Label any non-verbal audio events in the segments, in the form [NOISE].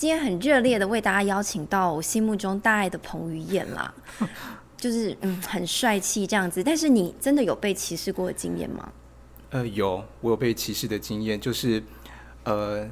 今天很热烈的为大家邀请到我心目中大爱的彭于晏啦，[LAUGHS] 就是嗯很帅气这样子。但是你真的有被歧视过的经验吗？呃，有，我有被歧视的经验，就是呃。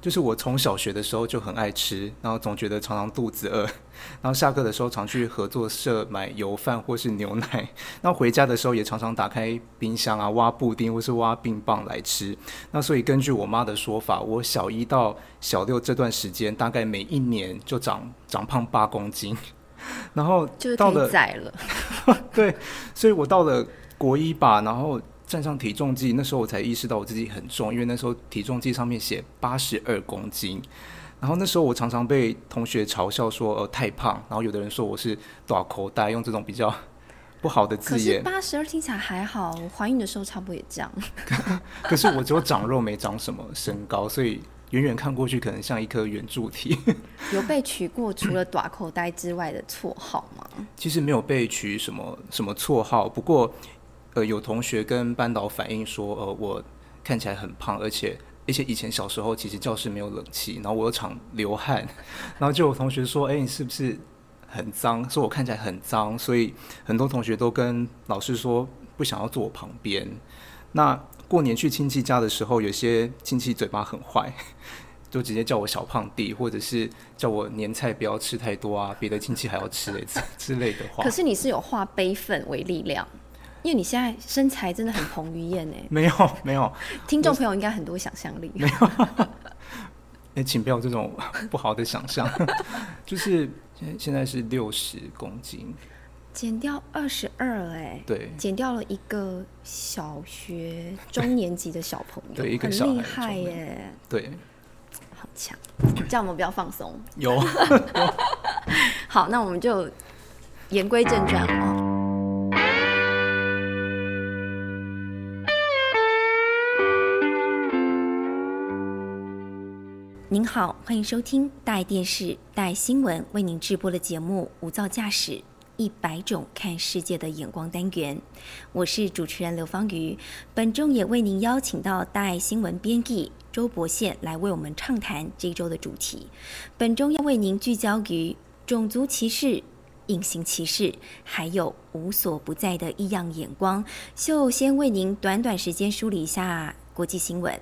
就是我从小学的时候就很爱吃，然后总觉得常常肚子饿，[LAUGHS] 然后下课的时候常去合作社买油饭或是牛奶，[LAUGHS] 那回家的时候也常常打开冰箱啊挖布丁或是挖冰棒来吃。那所以根据我妈的说法，我小一到小六这段时间，大概每一年就长长胖八公斤，[LAUGHS] 然后就是太窄了。对，所以我到了国一吧，然后。站上体重计，那时候我才意识到我自己很重，因为那时候体重计上面写八十二公斤。然后那时候我常常被同学嘲笑说呃太胖，然后有的人说我是短口袋，用这种比较不好的字眼。八十二听起来还好，我怀孕的时候差不多也这样。可是我只有长肉没长什么身高，所以远远看过去可能像一颗圆柱体。[LAUGHS] 有被取过除了短口袋之外的绰号吗？其实没有被取什么什么绰号，不过。呃，有同学跟班导反映说，呃，我看起来很胖，而且而且以前小时候其实教室没有冷气，然后我又常流汗，[LAUGHS] 然后就有同学说，哎，你是不是很脏？说我看起来很脏，所以很多同学都跟老师说不想要坐我旁边。那过年去亲戚家的时候，有些亲戚嘴巴很坏，就直接叫我小胖弟，或者是叫我年菜不要吃太多啊，别的亲戚还要吃嘞 [LAUGHS] 之类的话。可是你是有化悲愤为力量。因为你现在身材真的很彭于晏哎，[LAUGHS] 没有没有，听众朋友应该很多想象力，没有，[LAUGHS] [LAUGHS] 哎，请不要这种不好的想象，就是现现在是六十公斤，减掉二十二哎，对，减掉了一个小学中年级的小朋友，对，一个很厉害耶，对，好强，叫我们不要放松，有，好，那我们就言归正传啊。您好，欢迎收听大爱电视、大爱新闻为您直播的节目《无噪驾驶一百种看世界的眼光》单元。我是主持人刘芳瑜，本周也为您邀请到大爱新闻编辑周博宪来为我们畅谈这一周的主题。本周要为您聚焦于种族歧视、隐形歧视，还有无所不在的异样眼光。就先为您短短时间梳理一下国际新闻。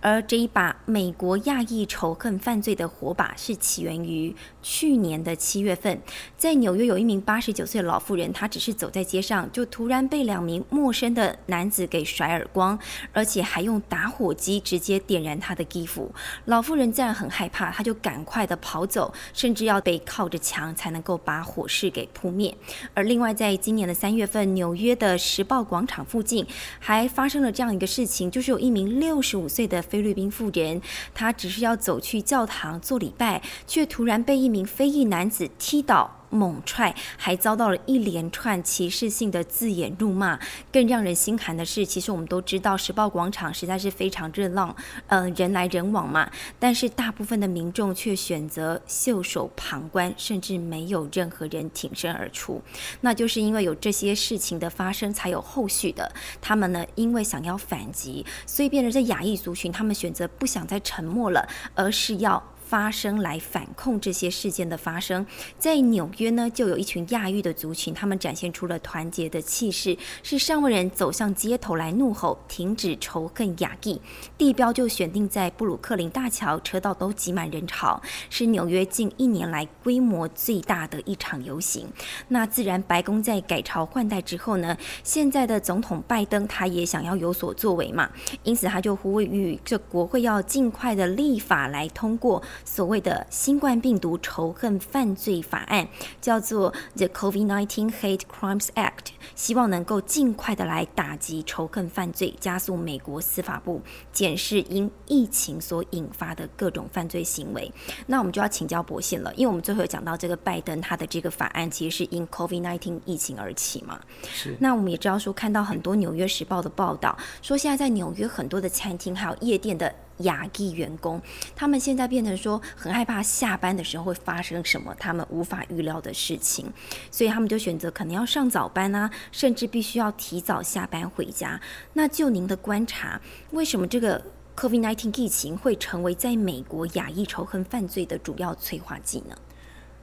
而这一把美国亚裔仇恨犯罪的火把是起源于去年的七月份，在纽约有一名八十九岁的老妇人，她只是走在街上，就突然被两名陌生的男子给甩耳光，而且还用打火机直接点燃她的衣服。老妇人自然很害怕，她就赶快的跑走，甚至要被靠着墙才能够把火势给扑灭。而另外，在今年的三月份，纽约的时报广场附近还发生了这样一个事情，就是有一名六十五岁。的菲律宾妇人，她只是要走去教堂做礼拜，却突然被一名非裔男子踢倒。猛踹，还遭到了一连串歧视性的字眼辱骂。更让人心寒的是，其实我们都知道，时报广场实在是非常热闹，呃，人来人往嘛。但是大部分的民众却选择袖手旁观，甚至没有任何人挺身而出。那就是因为有这些事情的发生，才有后续的。他们呢，因为想要反击，所以变成在亚裔族群，他们选择不想再沉默了，而是要。发生来反控这些事件的发生，在纽约呢，就有一群亚裔的族群，他们展现出了团结的气势，是上万人走向街头来怒吼，停止仇恨亚裔。地标就选定在布鲁克林大桥，车道都挤满人潮，是纽约近一年来规模最大的一场游行。那自然，白宫在改朝换代之后呢，现在的总统拜登他也想要有所作为嘛，因此他就呼吁这国会要尽快的立法来通过。所谓的新冠病毒仇恨犯罪法案叫做 The COVID-19 Hate Crimes Act，希望能够尽快的来打击仇恨犯罪，加速美国司法部检视因疫情所引发的各种犯罪行为。那我们就要请教博信了，因为我们最后有讲到这个拜登他的这个法案其实是因 COVID-19 疫情而起嘛。是。那我们也知道说，看到很多《纽约时报》的报道，说现在在纽约很多的餐厅还有夜店的。亚裔员工，他们现在变成说很害怕下班的时候会发生什么他们无法预料的事情，所以他们就选择可能要上早班啊，甚至必须要提早下班回家。那就您的观察，为什么这个 COVID-19 疫情会成为在美国亚裔仇恨犯罪的主要催化剂呢？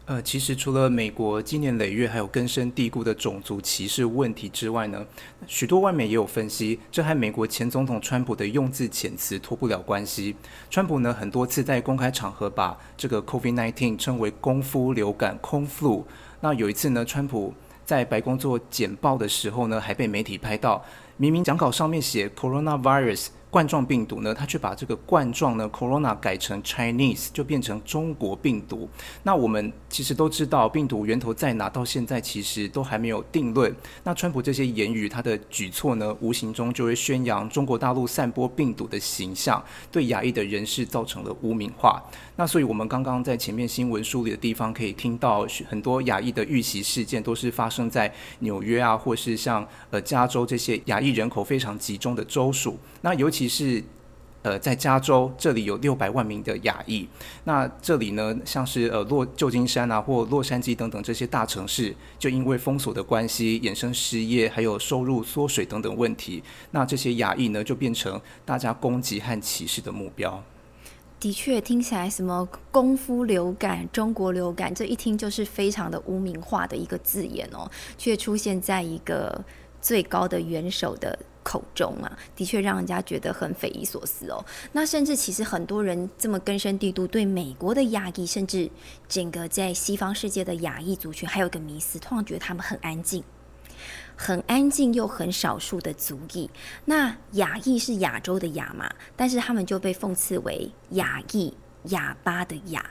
呃，其实除了美国今年累月还有根深蒂固的种族歧视问题之外呢，许多外媒也有分析，这和美国前总统川普的用字遣词脱不了关系。川普呢很多次在公开场合把这个 COVID-19 称为“功夫流感”空 flu。那有一次呢，川普在白宫做简报的时候呢，还被媒体拍到，明明讲稿上面写 “coronavirus”。冠状病毒呢，他却把这个冠状呢，corona 改成 Chinese，就变成中国病毒。那我们其实都知道病毒源头在哪，到现在其实都还没有定论。那川普这些言语，他的举措呢，无形中就会宣扬中国大陆散播病毒的形象，对亚裔的人士造成了污名化。那所以我们刚刚在前面新闻梳理的地方，可以听到很多亚裔的遇袭事件，都是发生在纽约啊，或是像呃加州这些亚裔人口非常集中的州属。那尤其是，呃，在加州这里有六百万名的亚裔，那这里呢，像是呃洛旧金山啊或洛杉矶等等这些大城市，就因为封锁的关系，衍生失业，还有收入缩水等等问题，那这些亚裔呢，就变成大家攻击和歧视的目标。的确，听起来什么功夫流感、中国流感，这一听就是非常的污名化的一个字眼哦，却出现在一个最高的元首的。口中啊，的确让人家觉得很匪夷所思哦。那甚至其实很多人这么根深蒂固对美国的亚裔，甚至整个在西方世界的亚裔族群，还有个迷思，通常觉得他们很安静，很安静又很少数的族裔。那亚裔是亚洲的亚嘛，但是他们就被讽刺为亚裔、哑巴的哑。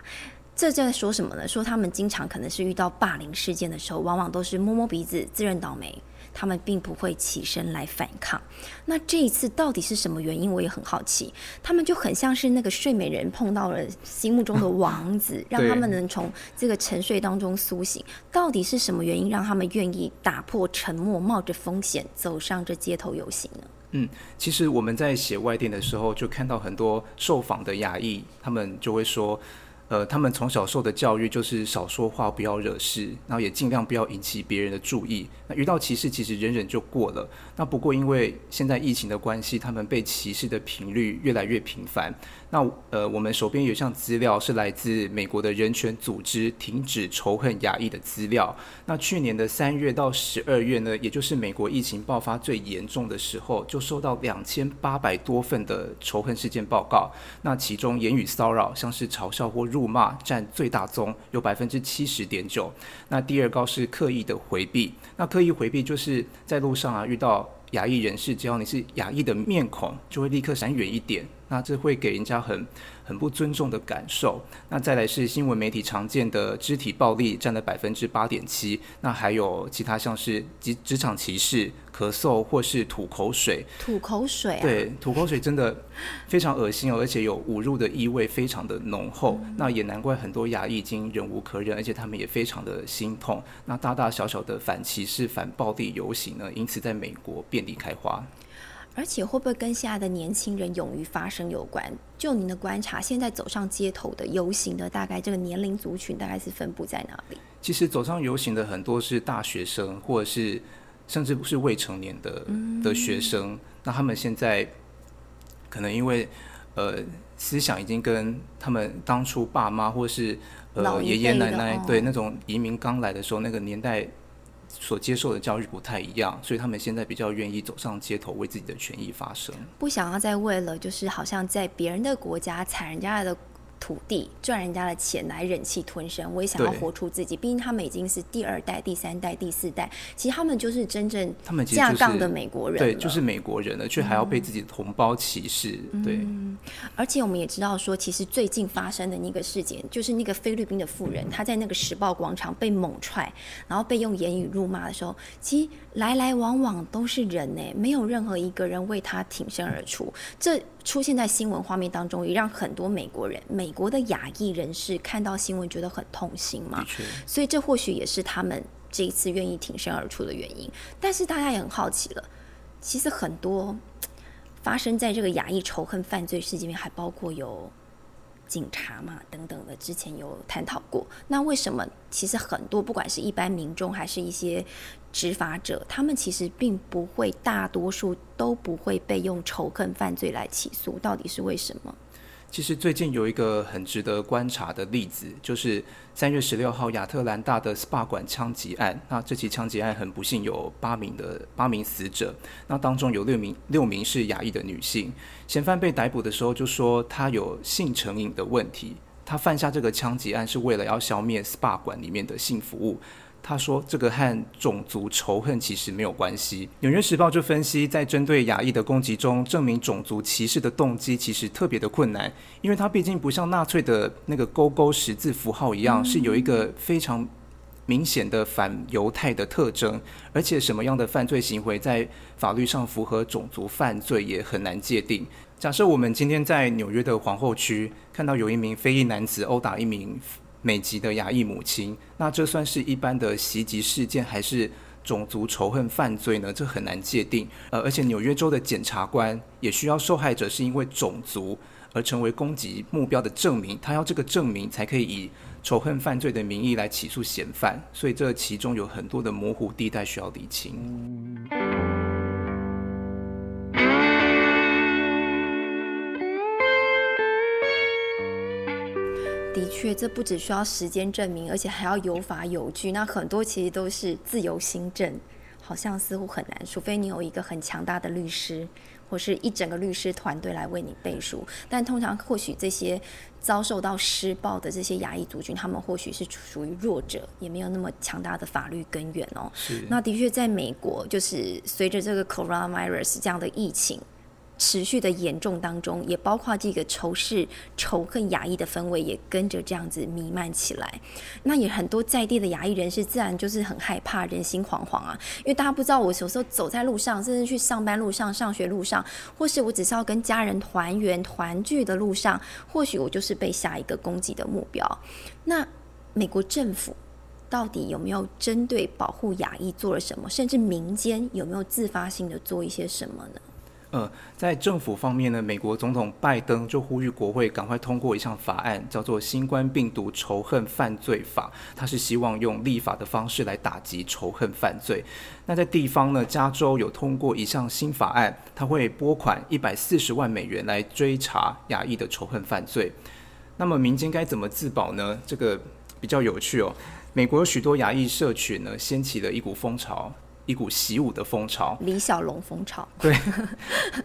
这在说什么呢？说他们经常可能是遇到霸凌事件的时候，往往都是摸摸鼻子，自认倒霉。他们并不会起身来反抗。那这一次到底是什么原因？我也很好奇。他们就很像是那个睡美人碰到了心目中的王子，[LAUGHS] 让他们能从这个沉睡当中苏醒。到底是什么原因让他们愿意打破沉默，冒着风险走上这街头游行呢？嗯，其实我们在写外电的时候，就看到很多受访的亚裔，他们就会说。呃，他们从小受的教育就是少说话，不要惹事，然后也尽量不要引起别人的注意。那遇到歧视，其实忍忍就过了。那不过因为现在疫情的关系，他们被歧视的频率越来越频繁。那呃，我们手边有一项资料是来自美国的人权组织“停止仇恨亚裔”的资料。那去年的三月到十二月呢，也就是美国疫情爆发最严重的时候，就收到两千八百多份的仇恨事件报告。那其中言语骚扰，像是嘲笑或辱骂，占最大宗，有百分之七十点九。那第二高是刻意的回避。那刻意回避就是在路上啊遇到。亚裔人士，只要你是亚裔的面孔，就会立刻闪远一点。那这会给人家很很不尊重的感受。那再来是新闻媒体常见的肢体暴力，占了百分之八点七。那还有其他像是职职场歧视。咳嗽或是吐口水，吐口水啊，对，吐口水真的非常恶心哦，而且有侮辱的意味，非常的浓厚。那也难怪很多牙医已经忍无可忍，而且他们也非常的心痛。那大大小小的反歧视、反暴力游行呢，因此在美国遍地开花。而且会不会跟现在的年轻人勇于发声有关？就您的观察，现在走上街头的游行的大概这个年龄族群大概是分布在哪里？其实走上游行的很多是大学生，或者是。甚至不是未成年的的学生，那他们现在可能因为呃思想已经跟他们当初爸妈或是呃爷爷奶奶对那种移民刚来的时候那个年代所接受的教育不太一样，所以他们现在比较愿意走上街头为自己的权益发声，不想要再为了就是好像在别人的国家踩人家的。土地赚人家的钱来忍气吞声，我也想要活出自己。毕竟他们已经是第二代、第三代、第四代，其实他们就是真正他们架杠的美国人，对，就是美国人了，却还要被自己的同胞歧视。对，而且我们也知道说，其实最近发生的那个事件，就是那个菲律宾的妇人，她在那个时报广场被猛踹，然后被用言语辱骂的时候，其实来来往往都是人呢，没有任何一个人为她挺身而出。这出现在新闻画面当中，也让很多美国人、美国的亚裔人士看到新闻觉得很痛心嘛。所以这或许也是他们这一次愿意挺身而出的原因。但是大家也很好奇了，其实很多发生在这个亚裔仇恨犯罪事件里面，还包括有警察嘛等等的，之前有探讨过。那为什么其实很多不管是一般民众还是一些执法者，他们其实并不会，大多数都不会被用仇恨犯罪来起诉，到底是为什么？其实最近有一个很值得观察的例子，就是三月十六号亚特兰大的 SPA 馆枪击案。那这起枪击案很不幸有八名的八名死者，那当中有六名六名是亚裔的女性。嫌犯被逮捕的时候就说他有性成瘾的问题，他犯下这个枪击案是为了要消灭 SPA 馆里面的性服务。他说：“这个和种族仇恨其实没有关系。”《纽约时报》就分析，在针对亚裔的攻击中，证明种族歧视的动机其实特别的困难，因为它毕竟不像纳粹的那个勾勾十字符号一样，是有一个非常明显的反犹太的特征，而且什么样的犯罪行为在法律上符合种族犯罪也很难界定。假设我们今天在纽约的皇后区看到有一名非裔男子殴打一名。美籍的亚裔母亲，那这算是一般的袭击事件，还是种族仇恨犯罪呢？这很难界定。呃，而且纽约州的检察官也需要受害者是因为种族而成为攻击目标的证明，他要这个证明才可以以仇恨犯罪的名义来起诉嫌犯。所以这其中有很多的模糊地带需要理清。的确，这不只需要时间证明，而且还要有法有据。那很多其实都是自由新政，好像似乎很难，除非你有一个很强大的律师，或是一整个律师团队来为你背书。但通常，或许这些遭受到施暴的这些亚裔族群，他们或许是属于弱者，也没有那么强大的法律根源哦。那的确，在美国，就是随着这个 coronavirus 这样的疫情。持续的严重当中，也包括这个仇视、仇恨亚裔的氛围也跟着这样子弥漫起来。那也很多在地的亚裔人士，自然就是很害怕、人心惶惶啊。因为大家不知道，我有时候走在路上，甚至去上班路上、上学路上，或是我只是要跟家人团圆、团聚的路上，或许我就是被下一个攻击的目标。那美国政府到底有没有针对保护亚裔做了什么？甚至民间有没有自发性的做一些什么呢？呃，在政府方面呢，美国总统拜登就呼吁国会赶快通过一项法案，叫做《新冠病毒仇恨犯罪法》，他是希望用立法的方式来打击仇恨犯罪。那在地方呢，加州有通过一项新法案，他会拨款一百四十万美元来追查亚裔的仇恨犯罪。那么民间该怎么自保呢？这个比较有趣哦。美国有许多亚裔社群呢，掀起了一股风潮。一股习武的风潮，李小龙风潮。[LAUGHS] 对，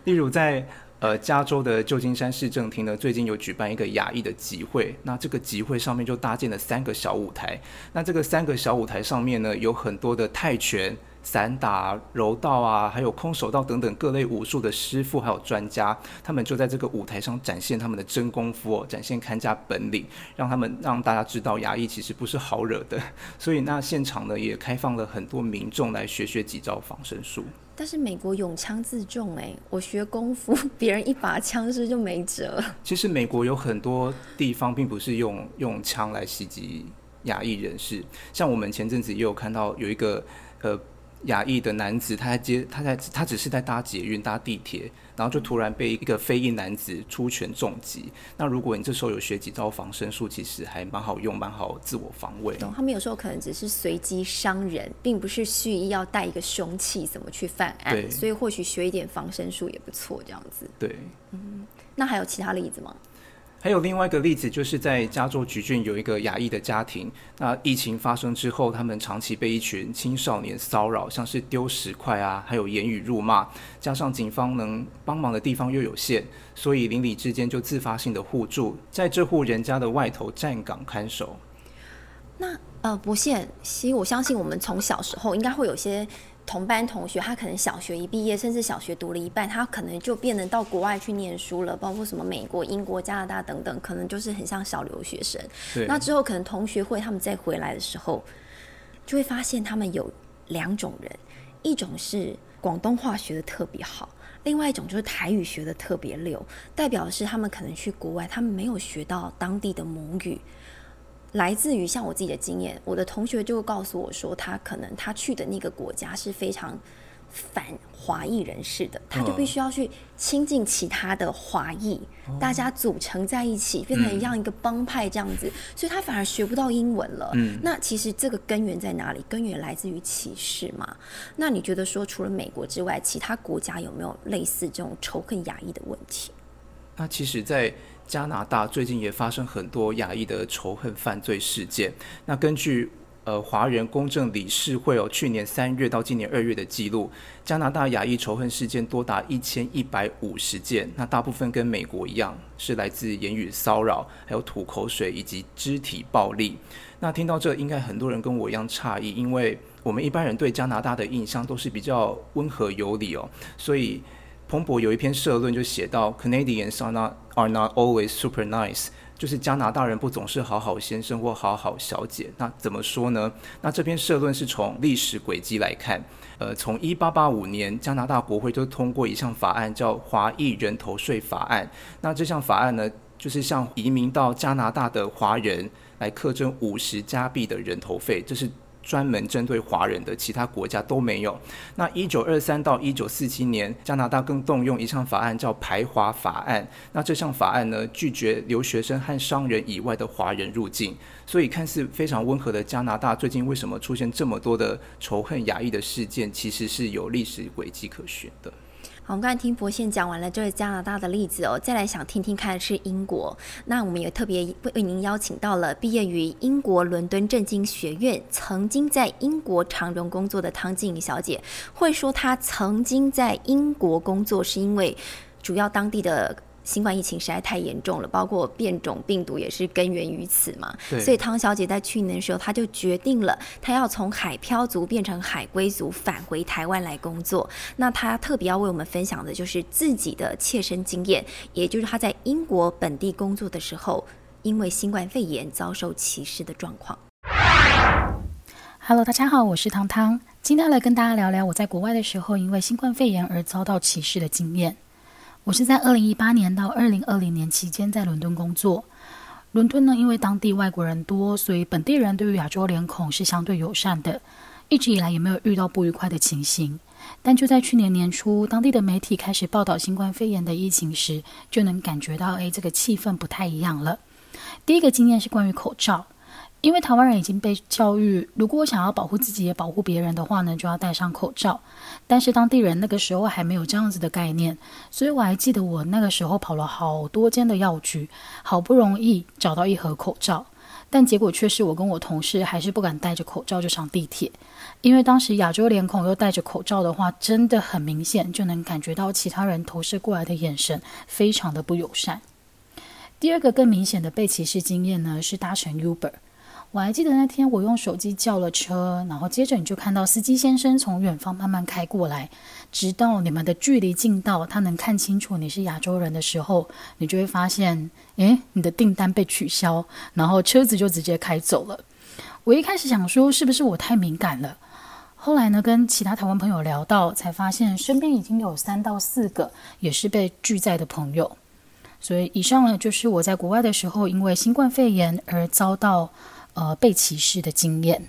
例如在呃加州的旧金山市政厅呢，最近有举办一个亚裔的集会，那这个集会上面就搭建了三个小舞台，那这个三个小舞台上面呢，有很多的泰拳。散打、柔道啊，还有空手道等等各类武术的师傅，还有专家，他们就在这个舞台上展现他们的真功夫哦，展现看家本领，让他们让大家知道牙医其实不是好惹的。[LAUGHS] 所以那现场呢，也开放了很多民众来学学几招防身术。但是美国勇枪自重哎，我学功夫，别人一把枪是就没辙。[LAUGHS] 其实美国有很多地方并不是用用枪来袭击亚裔人士，像我们前阵子也有看到有一个呃。亚裔的男子，他在接，他在，他只是在搭捷运、搭地铁，然后就突然被一个非裔男子出拳重击。那如果你这时候有学几招防身术，其实还蛮好用，蛮好自我防卫。他们有时候可能只是随机伤人，并不是蓄意要带一个凶器怎么去犯案。所以或许学一点防身术也不错，这样子。对，嗯，那还有其他例子吗？还有另外一个例子，就是在加州橘郡有一个亚裔的家庭。那疫情发生之后，他们长期被一群青少年骚扰，像是丢石块啊，还有言语辱骂。加上警方能帮忙的地方又有限，所以邻里之间就自发性的互助，在这户人家的外头站岗看守。那呃，不限，其实我相信我们从小时候应该会有些。同班同学，他可能小学一毕业，甚至小学读了一半，他可能就变得到国外去念书了，包括什么美国、英国、加拿大等等，可能就是很像小留学生。那之后可能同学会他们再回来的时候，就会发现他们有两种人，一种是广东话学的特别好，另外一种就是台语学的特别溜，代表的是他们可能去国外，他们没有学到当地的母语。来自于像我自己的经验，我的同学就会告诉我说，他可能他去的那个国家是非常反华裔人士的，他就必须要去亲近其他的华裔，大家组成在一起，变成一样一个帮派这样子，所以他反而学不到英文了。嗯那其实这个根源在哪里？根源来自于歧视嘛？那你觉得说，除了美国之外，其他国家有没有类似这种仇恨亚裔的问题？那其实，在加拿大最近也发生很多亚裔的仇恨犯罪事件。那根据呃，华人公正理事会哦，去年三月到今年二月的记录，加拿大亚裔仇恨事件多达一千一百五十件。那大部分跟美国一样，是来自言语骚扰、还有吐口水以及肢体暴力。那听到这，应该很多人跟我一样诧异，因为我们一般人对加拿大的印象都是比较温和有礼哦。所以彭博有一篇社论就写到，Canadians are not are not always super nice。就是加拿大人不总是好好先生或好好小姐，那怎么说呢？那这篇社论是从历史轨迹来看，呃，从一八八五年加拿大国会就通过一项法案，叫华裔人头税法案。那这项法案呢，就是向移民到加拿大的华人来课征五十加币的人头费，这是。专门针对华人的，其他国家都没有。那一九二三到一九四七年，加拿大更动用一项法案叫排华法案。那这项法案呢，拒绝留学生和商人以外的华人入境。所以看似非常温和的加拿大，最近为什么出现这么多的仇恨压抑的事件？其实是有历史轨迹可循的。好我们刚才听博宪讲完了这个加拿大的例子哦，再来想听听看是英国。那我们也特别为为您邀请到了毕业于英国伦敦政经学院，曾经在英国长荣工作的汤静怡小姐，会说她曾经在英国工作是因为主要当地的。新冠疫情实在太严重了，包括变种病毒也是根源于此嘛。所以汤小姐在去年的时候，她就决定了，她要从海漂族变成海归族，返回台湾来工作。那她特别要为我们分享的就是自己的切身经验，也就是她在英国本地工作的时候，因为新冠肺炎遭受歧视的状况。Hello，大家好，我是汤汤，今天来跟大家聊聊我在国外的时候，因为新冠肺炎而遭到歧视的经验。我是在二零一八年到二零二零年期间在伦敦工作。伦敦呢，因为当地外国人多，所以本地人对于亚洲脸孔是相对友善的，一直以来也没有遇到不愉快的情形。但就在去年年初，当地的媒体开始报道新冠肺炎的疫情时，就能感觉到，哎，这个气氛不太一样了。第一个经验是关于口罩。因为台湾人已经被教育，如果我想要保护自己也保护别人的话呢，就要戴上口罩。但是当地人那个时候还没有这样子的概念，所以我还记得我那个时候跑了好多间的药局，好不容易找到一盒口罩，但结果却是我跟我同事还是不敢戴着口罩就上地铁，因为当时亚洲脸孔又戴着口罩的话，真的很明显就能感觉到其他人投射过来的眼神非常的不友善。第二个更明显的被歧视经验呢，是搭乘 Uber。我还记得那天我用手机叫了车，然后接着你就看到司机先生从远方慢慢开过来，直到你们的距离近到他能看清楚你是亚洲人的时候，你就会发现，诶，你的订单被取消，然后车子就直接开走了。我一开始想说是不是我太敏感了，后来呢跟其他台湾朋友聊到，才发现身边已经有三到四个也是被拒载的朋友。所以以上呢就是我在国外的时候因为新冠肺炎而遭到。呃，被歧视的经验。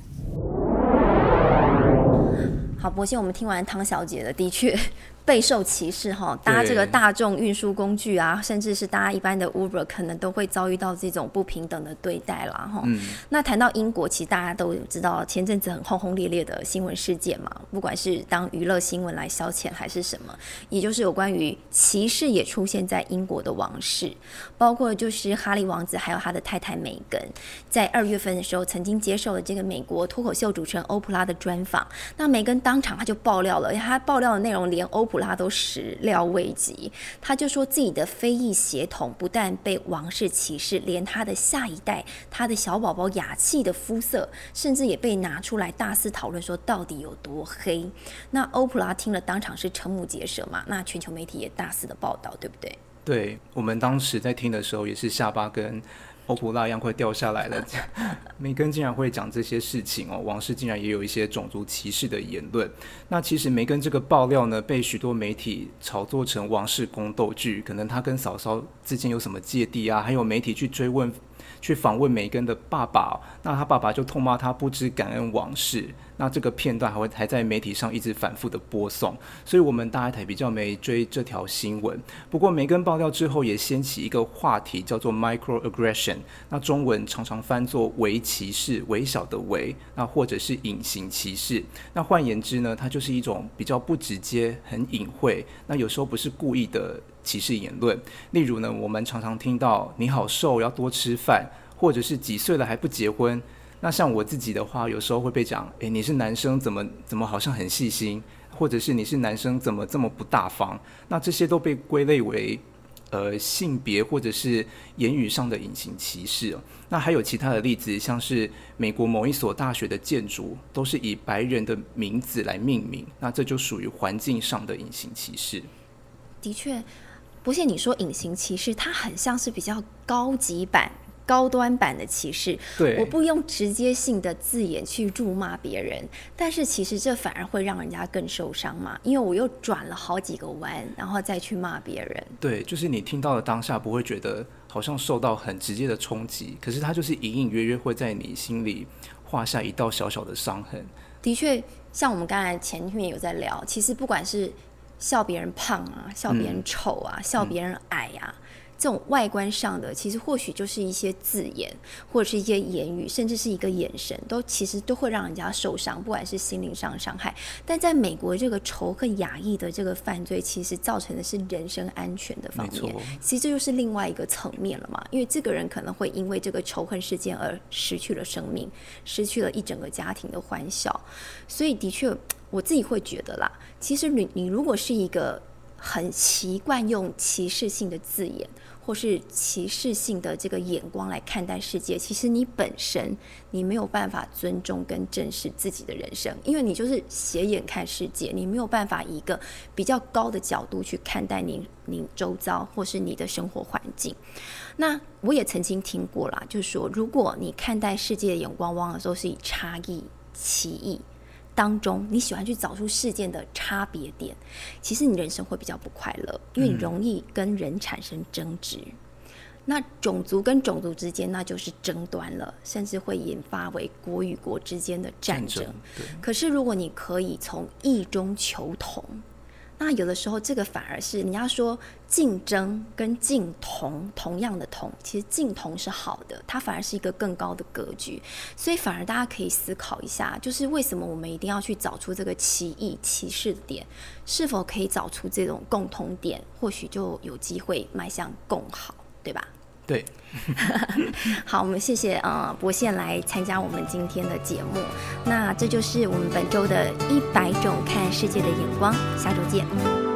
好，不信，我们听完汤小姐的，的确。备受歧视哈，搭这个大众运输工具啊，甚至是搭一般的 Uber，可能都会遭遇到这种不平等的对待啦哈。那谈到英国，其实大家都知道前阵子很轰轰烈烈的新闻事件嘛，不管是当娱乐新闻来消遣还是什么，也就是有关于歧视也出现在英国的王室，包括就是哈利王子还有他的太太梅根，在二月份的时候曾经接受了这个美国脱口秀主持人欧普拉的专访，那梅根当场他就爆料了，他爆料的内容连欧。普拉都始料未及，他就说自己的非裔血统不但被王室歧视，连他的下一代，他的小宝宝雅气的肤色，甚至也被拿出来大肆讨论，说到底有多黑。那欧普拉听了当场是瞠目结舌嘛？那全球媒体也大肆的报道，对不对？对我们当时在听的时候，也是下巴跟。欧普拉一样快掉下来了，[LAUGHS] 梅根竟然会讲这些事情哦，王室竟然也有一些种族歧视的言论。那其实梅根这个爆料呢，被许多媒体炒作成王室宫斗剧，可能他跟嫂嫂之间有什么芥蒂啊？还有媒体去追问去访问梅根的爸爸，那他爸爸就痛骂他不知感恩往事。那这个片段还会还在媒体上一直反复的播送，所以我们大家才比较没追这条新闻。不过梅根爆料之后，也掀起一个话题，叫做 microaggression。那中文常常翻作微歧视，微小的微，那或者是隐形歧视。那换言之呢，它就是一种比较不直接、很隐晦，那有时候不是故意的歧视言论。例如呢，我们常常听到“你好瘦，要多吃饭”，或者是“几岁了还不结婚”。那像我自己的话，有时候会被讲，诶，你是男生，怎么怎么好像很细心，或者是你是男生，怎么这么不大方？那这些都被归类为，呃，性别或者是言语上的隐形歧视。那还有其他的例子，像是美国某一所大学的建筑都是以白人的名字来命名，那这就属于环境上的隐形歧视。的确，不信你说隐形歧视，它很像是比较高级版。高端版的歧视，对，我不用直接性的字眼去辱骂别人，但是其实这反而会让人家更受伤嘛，因为我又转了好几个弯，然后再去骂别人。对，就是你听到的当下不会觉得好像受到很直接的冲击，可是它就是隐隐约约会在你心里画下一道小小的伤痕。的确，像我们刚才前面有在聊，其实不管是笑别人胖啊，笑别人丑啊，笑别人矮呀。这种外观上的，其实或许就是一些字眼，或者是一些言语，甚至是一个眼神，都其实都会让人家受伤，不管是心灵上伤害。但在美国，这个仇恨压抑的这个犯罪，其实造成的是人身安全的方面。其实这就是另外一个层面了嘛，因为这个人可能会因为这个仇恨事件而失去了生命，失去了一整个家庭的欢笑。所以，的确，我自己会觉得啦，其实你你如果是一个很习惯用歧视性的字眼。或是歧视性的这个眼光来看待世界，其实你本身你没有办法尊重跟正视自己的人生，因为你就是斜眼看世界，你没有办法以一个比较高的角度去看待你你周遭或是你的生活环境。那我也曾经听过啦，就是说，如果你看待世界的眼光往往都是以差异、歧义。当中，你喜欢去找出事件的差别点，其实你人生会比较不快乐，因为你容易跟人产生争执。那种族跟种族之间，那就是争端了，甚至会引发为国与国之间的战争。可是，如果你可以从异中求同。那有的时候，这个反而是你要说竞争跟竞同同样的同，其实竞同是好的，它反而是一个更高的格局。所以反而大家可以思考一下，就是为什么我们一定要去找出这个歧义、歧视点，是否可以找出这种共同点，或许就有机会迈向更好，对吧？对，[LAUGHS] 好，我们谢谢呃博宪来参加我们今天的节目。那这就是我们本周的一百种看世界的眼光，下周见。